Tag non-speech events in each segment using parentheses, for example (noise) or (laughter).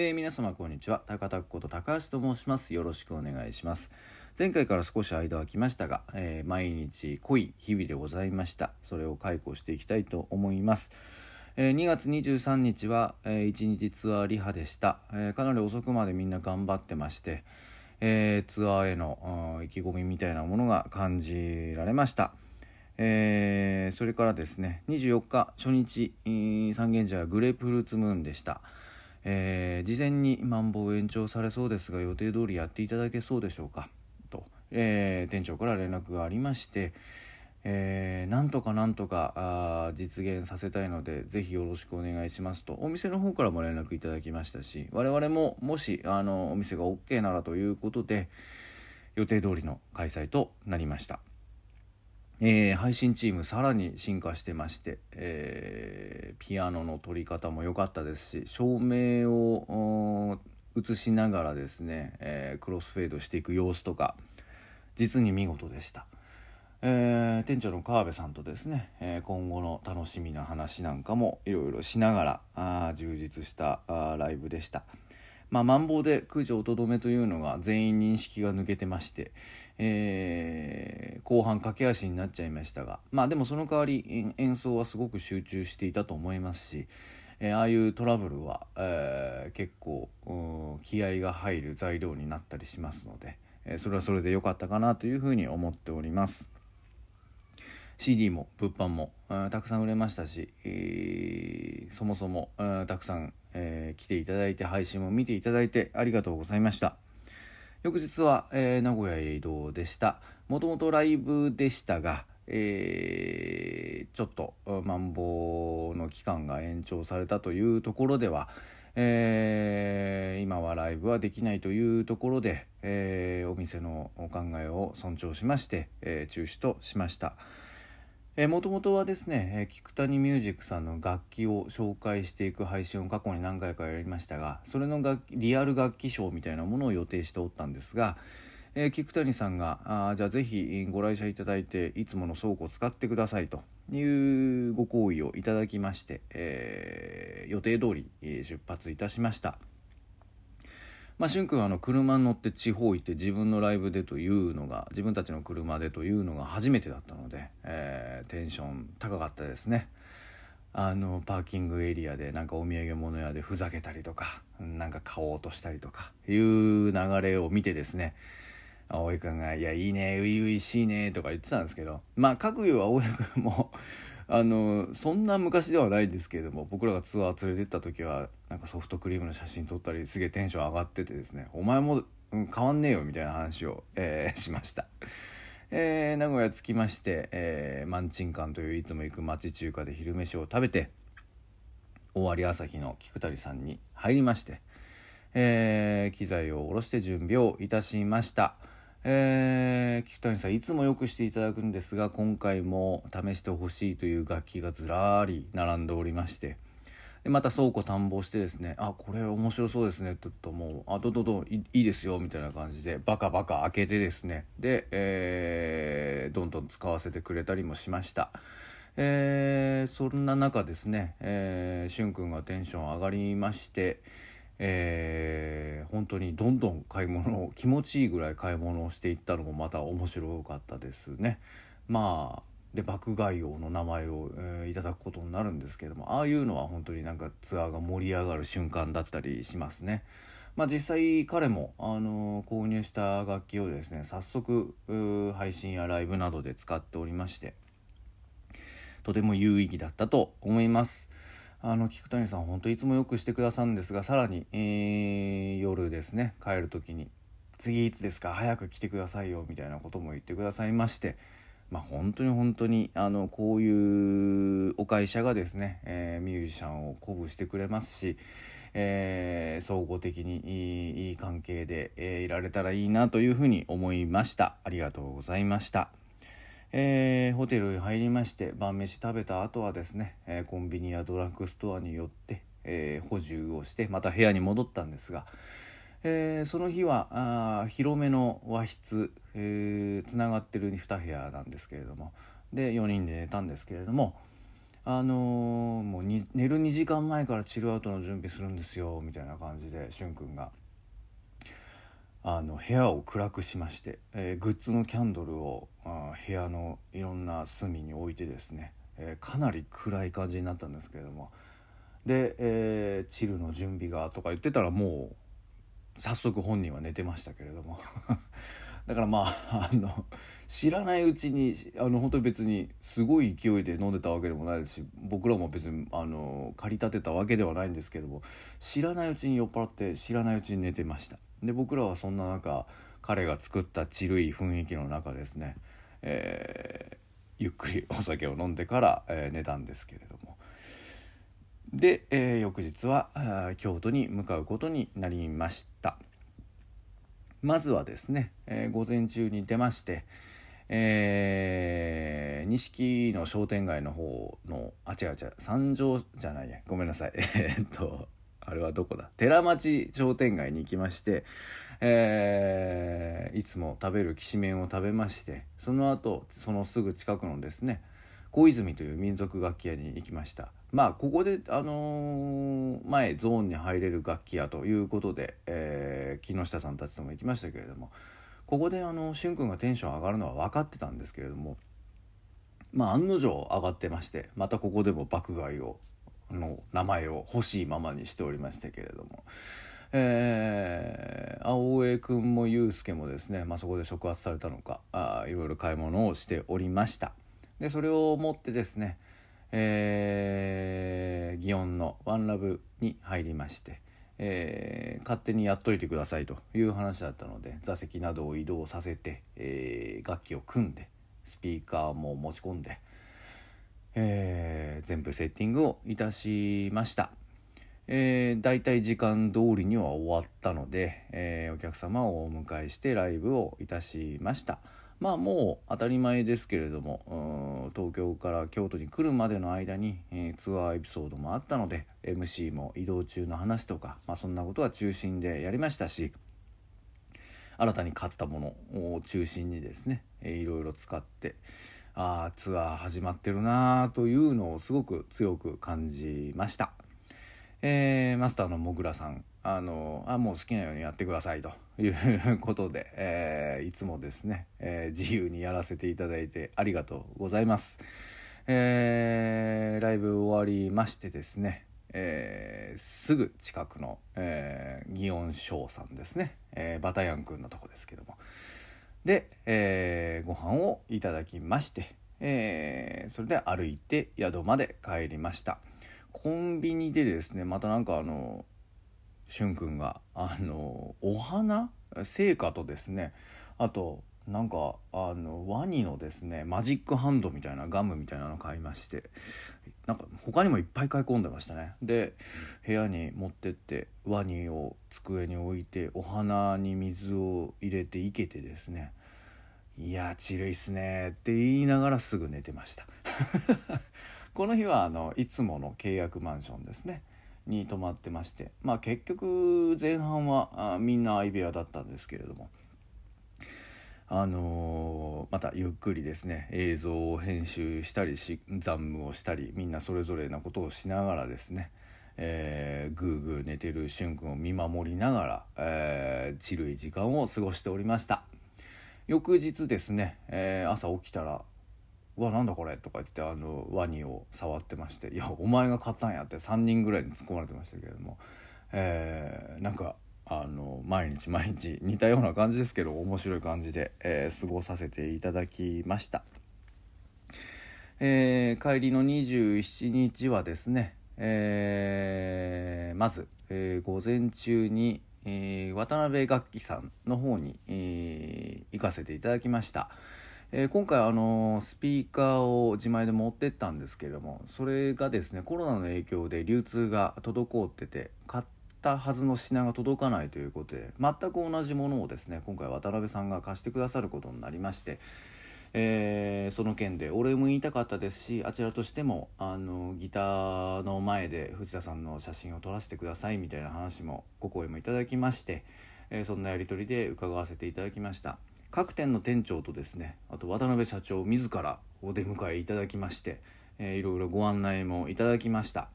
えー、皆様こんにちは。高田こと高橋と申します。よろしくお願いします。前回から少し間は空きましたが、えー、毎日濃い日々でございました。それを解雇していきたいと思います。えー、2月23日は、えー、1日ツアーリハでした、えー、かなり遅くまでみんな頑張ってまして、えー、ツアーへの意気込みみたいなものが感じられました、えー、それからですね24日初日三軒茶屋グレープフルーツムーンでした、えー、事前にマンボウ延長されそうですが予定通りやっていただけそうでしょうか？と、えー、店長から連絡がありましてえー、なんとかなんとかあ実現させたいのでぜひよろしくお願いしますとお店の方からも連絡いただきましたし我々ももしあのお店が OK ならということで予定通りの開催となりました、えー、配信チームさらに進化してまして、えー、ピアノの取り方も良かったですし照明を映しながらですね、えクロスフェードしていく様子とか実に見事でした。え、店長の川辺さんとですね、え、今後の楽しみな話なんかもいろいろしながらあ充実したあライブでした。まあ、マンボウで駆除をとどめというのが全員認識が抜けてまして、えー、後半駆け足になっちゃいましたが、まあでもその代わり演奏はすごく集中していたと思いますし、えー、ああいうトラブルは、えー、結構気合が入る材料になったりしますので、え、それはそれで良かったかなというふうに思っております。CD も物販も、たくさん売れましたし、えー、そもそも、たくさん、えー、来ていただいて配信も見ていただいてありがとうございました翌日は、えー、名古屋へ移動でしたもともとライブでしたが、えー、ちょっとマンボウの期間が延長されたというところでは、えー、今はライブはできないというところで、え、お店のお考えを尊重しまして、え、中止としました。もともとはですね、えー、菊谷ミュージックさんの楽器を紹介していく配信を過去に何回かやりましたがそれの楽リアル楽器ショーみたいなものを予定しておったんですが、えー、菊谷さんがあじゃあぜひご来社いただいていつもの倉庫を使ってくださいというご好意をいただきまして、えー、予定通り出発いたしました。まあ、しゅんくんはあの車に乗って地方行って自分のライブでというのが自分たちの車でというのが初めてだったので、えー、テンション高かったですね。あのパーキングエリアでなんかお土産物屋でふざけたりとかなんか買おうとしたりとかいう流れを見てですね葵君が「いやいいね初々しいね」とか言ってたんですけどまあ各有は葵君もあのそんな昔ではないですけれども僕らがツアー連れてった時はなんかソフトクリームの写真撮ったりすげえテンション上がっててですねお前も、うん、変わんねえよみたいな話を、えー、(laughs) しました。えー、名古屋着きまして、えー、満鎮館といういつも行く町中華で昼飯を食べて大有朝日の菊谷さんに入りまして、えー、機材を下ろして準備をいたしました。えー、菊谷さんいつもよくしていただくんですが今回も試してほしいという楽器がずらり並んでおりまして。でまた倉庫探訪してですね「あこれ面白そうですね」と言うともう「あどどどいいですよ」みたいな感じでバカバカ開けてですね。で、えー、どんどん使わせてくれたりもしました。えー、そんな中ですね、えー、しゅんくんがテンション上がりまして、えー、本当にどんどん買い物を気持ちいいぐらい買い物をしていったのもまた面白かったですね。まあで爆買い王の名前を、えー、いただくことになるんですけどもああいうのは本当になんかツアーが盛り上がる瞬間だったりしますね。まあ、実際彼も、あのー、購入した楽器をですね早速配信やライブなどで使っておりましてとても有意義だったと思います。あの菊谷さん本当いつもよくしてくださるんですがさらに、えー、夜ですね帰る時に「次いつですか早く来てくださいよ」みたいなことも言ってくださいましてまあ本当に本当にあのこういうお会社がですね、えー、ミュージシャンを鼓舞してくれますし、えー、総合的にいいいい関係で、えー、いられたらいいなというふうに思いましたありがとうございました。えー、ホテルに入りまして晩飯食べた後はですね、えー、コンビニやドラッグストアに寄って、えー、補充をしてまた部屋に戻ったんですが、えその日はあ広めの和室つな、えー、がってる2部屋なんですけれどもで4人で寝たんですけれどもあの、もう寝る2時間前からチルアウトの準備するんですよみたいな感じでしゅんくんが。あの部屋を暗くしまして、えー、グッズのキャンドルをあ部屋のいろんな隅に置いてですね、えー、かなり暗い感じになったんですけれども。で、えー、チルの準備がとか言ってたらもう早速本人は寝てましたけれども。(laughs) だからまあ (laughs) あの知らないうちにあの本当に別にすごい勢いで飲んでたわけでもないですし僕らも別にあの駆り立てたわけではないんですけども知らないうちに酔っ払って知らないうちに寝てました。で僕らはそんな中彼が作ったちるい雰囲気の中ですね、えー、ゆっくりお酒を飲んでから、えー、寝たんですけれども。で、えー、翌日は京都に向かうことになりました。まずはですね、え、午前中に出ましてえー、錦の商店街の方のあ違う違う三条じゃないやごめんなさい。(laughs) えっとあれはどこだ？寺町商店街に行きまして、えー、いつも食べるきしめんを食べましてその後そのすぐ近くのですね小泉という民族楽器屋に行きました。まあここで、あのー、前ゾーンに入れる楽器屋ということで、えー、木下さんたちとも行きましたけれどもここであのしゅんくんがテンション上がるのは分かってたんですけれどもまあ案の定上がってましてまたここでも爆買いをの名前を欲しいままにしておりましたけれども。えー、青江君も祐介もですね、まあ、そこで触発されたのかあいろいろ買い物をしておりましたでそれを持ってですねえー、祇園のワンラブに入りまして、えー、勝手にやっといてくださいという話だったので座席などを移動させて、えー、楽器を組んでスピーカーも持ち込んで、えー、全部セッティングをいたしました。えー、大体時間通りには終わったので、えー、お客様をお迎えしてライブをいたしました。まあもう当たり前ですけれども東京から京都に来るまでの間に、えー、ツアーエピソードもあったので MC も移動中の話とか、まあ、そんなことは中心でやりましたし新たに買ったものを中心にですね、えー、いろいろ使ってあツアー始まってるなというのをすごく強く感じました。えー、マスターのもぐらさんあのあもう好きなようにやってくださいと (laughs) いうことで、えー、いつもですね、えー、自由にやらせていただいてありがとうございます。えー、ライブ終わりましてですね、えー、すぐ近くの、えー、祇園翔さんですね、えー、バタヤンくんのとこですけどもで、えー、ご飯をいただきまして、えー、それで歩いて宿まで帰りました。コンビニでですねまたなんかあのしゅんくんがあのお花？聖火とですねあとなんかあのワニのですねマジックハンドみたいなガムみたいなの買いましてなんか他にもいっぱい買い込んでましたね。で部屋に持ってってワニを机に置いてお花に水を入れて生けてですねいやちるいっすねって言いながらすぐ寝てました。(laughs) この日はあのいつもの契約マンションですねに泊まってましてまあ結局前半はあみんな相部屋だったんですけれどもあのー、またゆっくりですね映像を編集したりし残務をしたりみんなそれぞれなことをしながらですねえー、ぐーぐー寝てるしゅんくんを見守りながら、えー、チルい時間を過ごしておりました。翌日ですね、えー、朝起きたらうわなんだこれ」とか言ってあのワニを触ってまして「いやお前が買ったんや」って3人ぐらいに突っ込まれてましたけれども、えー、なんかあの毎日毎日 (laughs) 似たような感じですけど面白い感じで、えー、過ごさせていただきました、えー、帰りの27日はですね、えー、まず、え、午前中に、え、渡辺楽器さんの方に、えー、行かせていただきました。えー、今回あのスピーカーを自前で持ってったんですけれどもそれがですねコロナの影響で流通が滞ってて買ってったはずの品が届かないということで全く同じものをですね今回渡辺さんが貸してくださることになりまして、えー、その件でお礼も言いたかったですしあちらとしてもあのギターの前で藤田さんの写真を撮らせてくださいみたいな話もご声もいただきまして、えー、そんなやり取りで伺わせていただきました。各店の店長とですねあと渡辺社長自らお出迎えいただきまして、えー、いろいろご案内もいただきました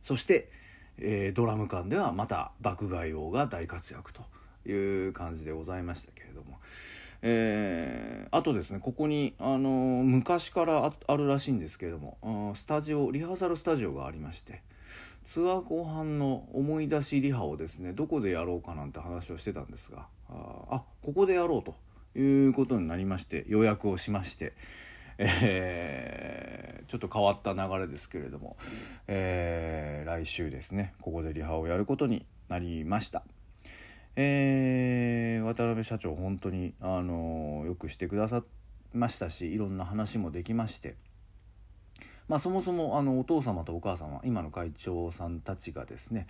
そして、えー、ドラム館ではまた爆買い王が大活躍という感じでございましたけれども、えー、あとですねここに、あの昔からあるらしいんですけれどもスタジオリハーサルスタジオがありましてツアー後半の思い出しリハをですねどこでやろうかなんて話をしてたんですがあここでやろうということになりまして予約をしまして、えー、ちょっと変わった流れですけれども、えー、来週ですねここでリハをやることになりました。えー、渡辺社長本当に、あのよくしてくださいましたしいろんな話もできまして、まあ、そもそもあのお父様とお母様今の会長さんたちがですね、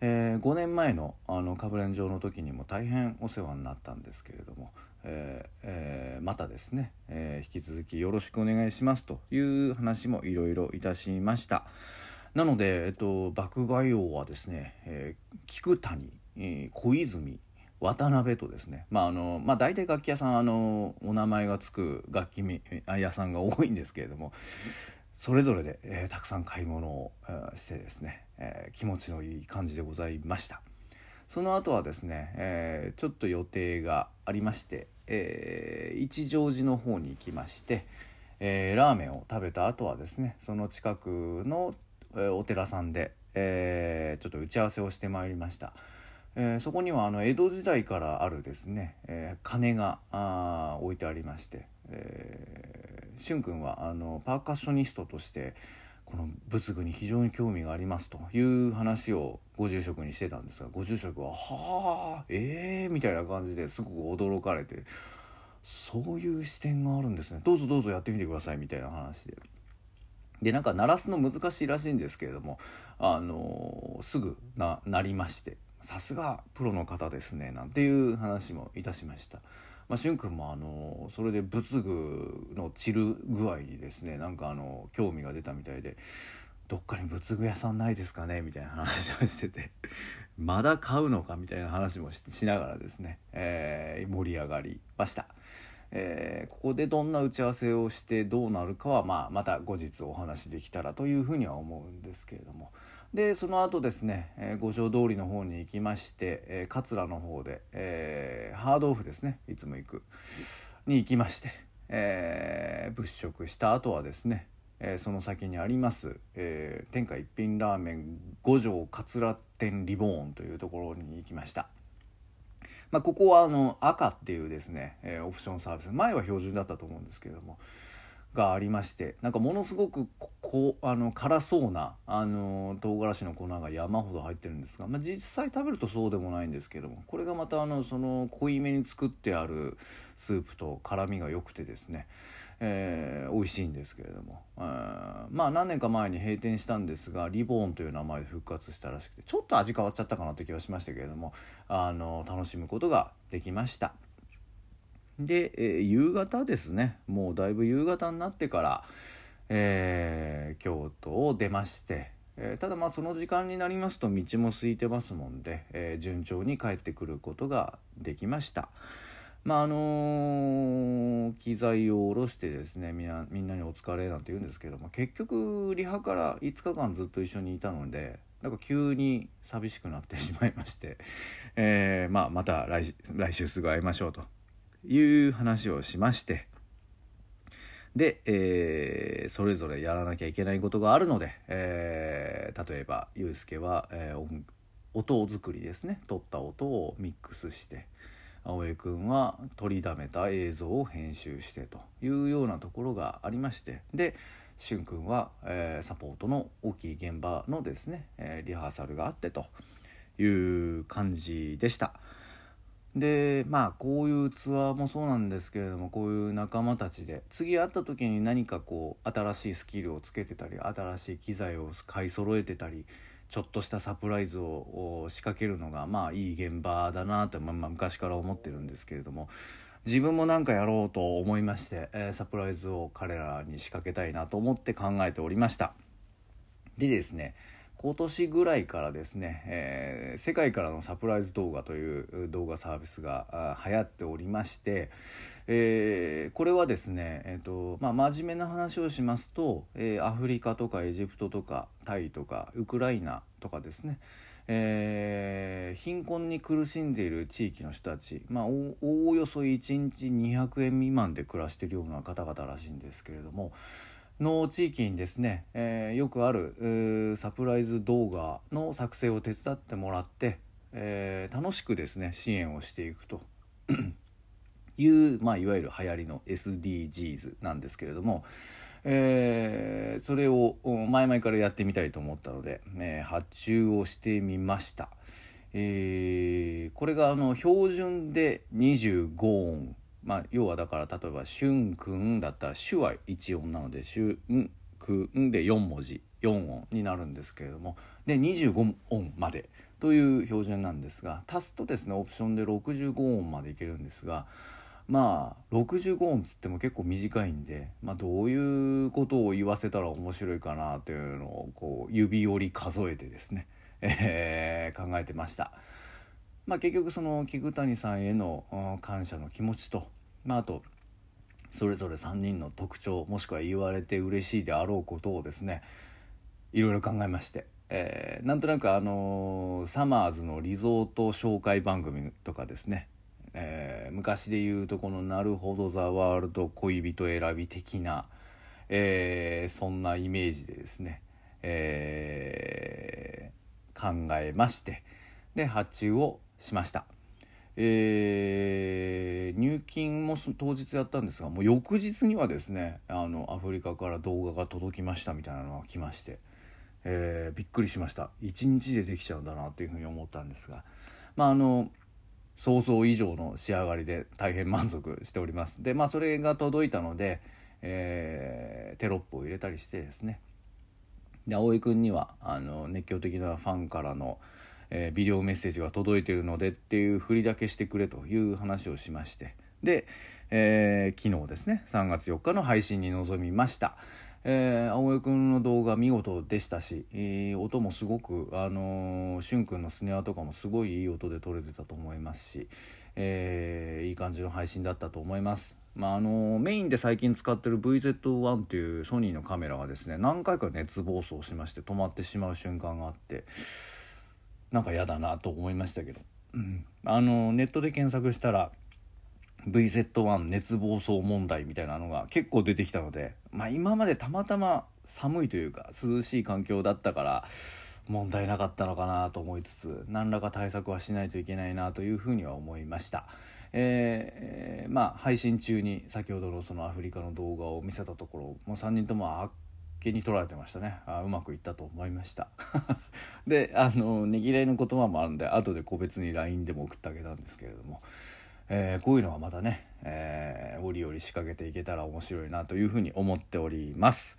えー、5年前のあのかぶれん城の時にも大変お世話になったんですけれども、えーえー、またですね、え引き続きよろしくお願いしますという話もいろいろいたしました。なので、えっと、爆買い王はですね、え菊谷、小泉渡辺とですねまああのまあ大体楽器屋さんあのお名前が付く楽器屋さんが多いんですけれどもそれぞれで、えー、たくさん買い物を、してですね、えー、気持ちのいい感じでございましたその後はですね、えちょっと予定がありまして、え一乗寺の方に行きまして、えラーメンを食べた後はですねその近くの、えお寺さんで、えちょっと打ち合わせをしてまいりました。えー、そこにはあの江戸時代からあるですね、えー、鐘があ置いてありまして、えー、君はあのパーカッショニストとしてこの仏具に非常に興味がありますという話をご住職にしてたんですがご住職は「はあええー」みたいな感じですごく驚かれてそういう視点があるんですねどうぞどうぞやってみてくださいみたいな話で。でなんか鳴らすの難しいらしいんですけれどもあのすぐななりましてさすがプロの方ですねなんていう話もいたしました。まあ、しゅんくんもあのそれで仏具の散る具合にですねなんかあの興味が出たみたいでどっかに仏具屋さんないですかねみたいな話をしてて (laughs) まだ買うのかみたいな話もしながらですね、えー、盛り上がりました。えー、ここでどんな打ち合わせをしてどうなるかは、まあ、また後日お話できたらというふうには思うんですけれども。でその後ですね、えー、五条通りの方に行きまして、えー、桂の方で、えー、ハードオフですねいつも行くに行きまして、えー、物色した後はですね、えー、その先にあります、えー、天下一品ラーメン五条桂店リボーンというところに行きました。まあ、ここはあの赤っていうですね、えー、オプションサービス前は標準だったと思うんですけれども、がありましてなんかものすごくこあの辛そうなあの唐辛子の粉が山ほど入ってるんですが、まあ、実際食べるとそうでもないんですけどもこれがまたあのその濃いめに作ってあるスープと辛みが良くてですね、えー、美味しいんですけれども、えー、まあ何年か前に閉店したんですがリボーンという名前で復活したらしくてちょっと味変わっちゃったかなって気はしましたけれどもあの楽しむことができました。で、えー、夕方ですねもうだいぶ夕方になってから、えー、京都を出まして、えー、ただまあその時間になりますと道も空いてますもんで、え順調に帰ってくることができました。まああの機材を下ろしてですねみんなみんなにお疲れなんて言うんですけども結局リハから5日間ずっと一緒にいたのでなんか急に寂しくなってしまいまして、えー、まあまた来来週すぐ会いましょうという話をしましてで、えー、それぞれやらなきゃいけないことがあるので、えー、例えばユうスケは、えー、音作りですね撮った音をミックスして青江くんは取りだめた映像を編集してというようなところがありましてでしゅんくんは、えー、サポートの大きい現場のですね、え、リハーサルがあってという感じでした。でまあこういうツアーもそうなんですけれどもこういう仲間たちで次会った時に何かこう新しいスキルをつけてたり新しい機材を買い揃えてたりちょっとしたサプライズを仕掛けるのがまあいい現場だなって、まあ昔から思ってるんですけれども自分も何かやろうと思いまして、えー、サプライズを彼らに仕掛けたいなと思って考えておりました。でですね今年ぐらいからですね、えー、世界からのサプライズ動画という動画サービスが流行っておりまして、えー、これはですね、えーとまあ、真面目な話をしますと、えー、アフリカとかエジプトとかタイとかウクライナとかですね、えー、貧困に苦しんでいる地域の人たち、まあ、おおよそ1日200円未満で暮らしているような方々らしいんですけれどもの地域にですね、えー、よくあるサプライズ動画の作成を手伝ってもらって、えー、楽しくですね支援をしていくと。(clears throat) いう、まあ、いわゆる流行りの SDGs なんですけれども、えー、それを前々からやってみたいと思ったので、えー、発注をしてみました、えー、これがあの標準で25音まあ要はだから例えば「しゅんくん」だったら「しゅ」は1音なので「しゅんくん」で4文字4音になるんですけれどもで25音までという標準なんですが足すとですねオプションで65音までいけるんですがまあ65音つっても結構短いんで、まあ、どういうことを言わせたら面白いかなというのをこう指折り数えてですね、えー、考えてました。まあ、結局その菊谷さんへの感謝の気持ちと、まあ、あとそれぞれ3人の特徴もしくは言われて嬉しいであろうことをですねいろいろ考えまして、えー、なんとなくあのー、サマーズのリゾート紹介番組とかですねえー、昔で言うとこの「なるほどザワールド恋人選び」的な、えー、そんなイメージでですね、えー、考えましてで発注をしました。えー、入金も当日やったんですがもう翌日にはですねあのアフリカから動画が届きましたみたいなのが来まして、えー、びっくりしました。1日でできちゃうんだなというふうに思ったんですがまああの想像以上の仕上がりで大変満足しております。でまあそれが届いたので、えー、テロップを入れたりしてですね。で葵君にはあの熱狂的なファンからの、えー、ビデオメッセージが届いているのでっていうふりだけしてくれという話をしましてで、えー、昨日ですね3月4日の配信に臨みました。えー、青江くんの動画見事でしたし、えー、音もすごく、あのー、しゅんくんのスネアとかもすごいいい音で撮れてたと思いますし、えー、いい感じの配信だったと思います。まああのメインで最近使ってる VZ1 っていうソニーのカメラがですね何回か熱暴走しまして止まってしまう瞬間があってなんか嫌だなと思いましたけど、うん、あのネットで検索したら VZ1 熱暴走問題みたいなのが結構出てきたので、まあ、今までたまたま寒いというか涼しい環境だったから問題なかったのかなと思いつつ何らか対策はしないといけないなというふうには思いました。えー、まあ配信中に先ほどのそのアフリカの動画を見せたところもう3人ともあっけに取られてましたね。あうまくいったと思いました。(laughs) であのねぎらいの言葉もあるんで後で個別に LINE でも送ってあげたんですけれども。えー、こういうのはまたね、えー、折々仕掛けていけたら面白いなというふうに思っております。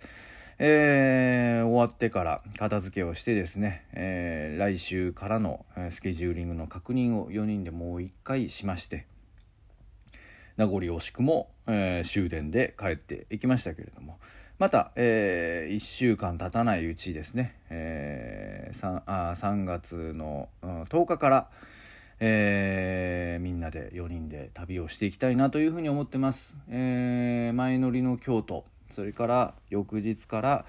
えー、終わってから片付けをしてですね、えー、来週からのスケジューリングの確認を4人でもう一回しまして名残惜しくも、えー、終電で帰っていきましたけれども。また、えー、1週間経たないうちですね、えー、3, あ3月の、うん、10日から、えー、みんなで4人で旅をしていきたいなというふうに思ってます、えー、前乗りの京都それから翌日から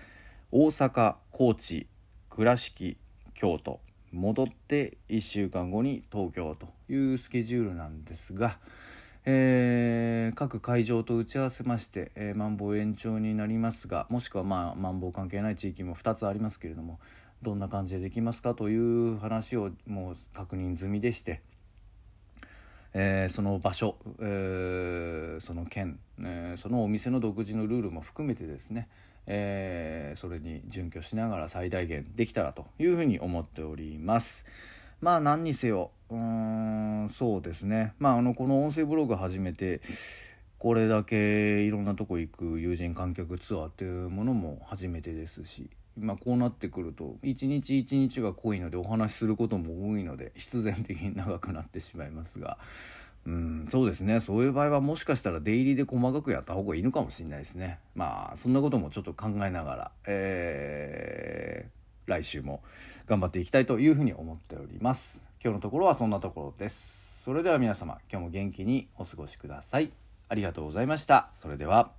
大阪高知倉敷京都戻って1週間後に東京というスケジュールなんですが、えー、各会場と打ち合わせまして、えー、マンボウ延長になりますがもしくはまあマンボウ関係ない地域も2つありますけれどもどんな感じでできますかという話をもう確認済みでして、えー、その場所、えー、その県、えー、そのお店の独自のルールも含めてですね、えそれに準拠しながら最大限できたらというふうに思っております。まあ何にせようんそうですね。まああのこの音声ブログ始めてこれだけいろんなとこ行く友人観客ツアーっていうものも初めてですしまあ、こうなってくると一日一日が濃いのでお話しすることも多いので必然的に長くなってしまいますが。うん、そうですね。そういう場合はもしかしたら出入りで細かくやった方がいいのかもしれないですね。まあそんなこともちょっと考えながら、えー、来週も頑張っていきたいというふうに思っております。今日のところはそんなところです。それでは皆様今日も元気にお過ごしください。ありがとうございました。それでは。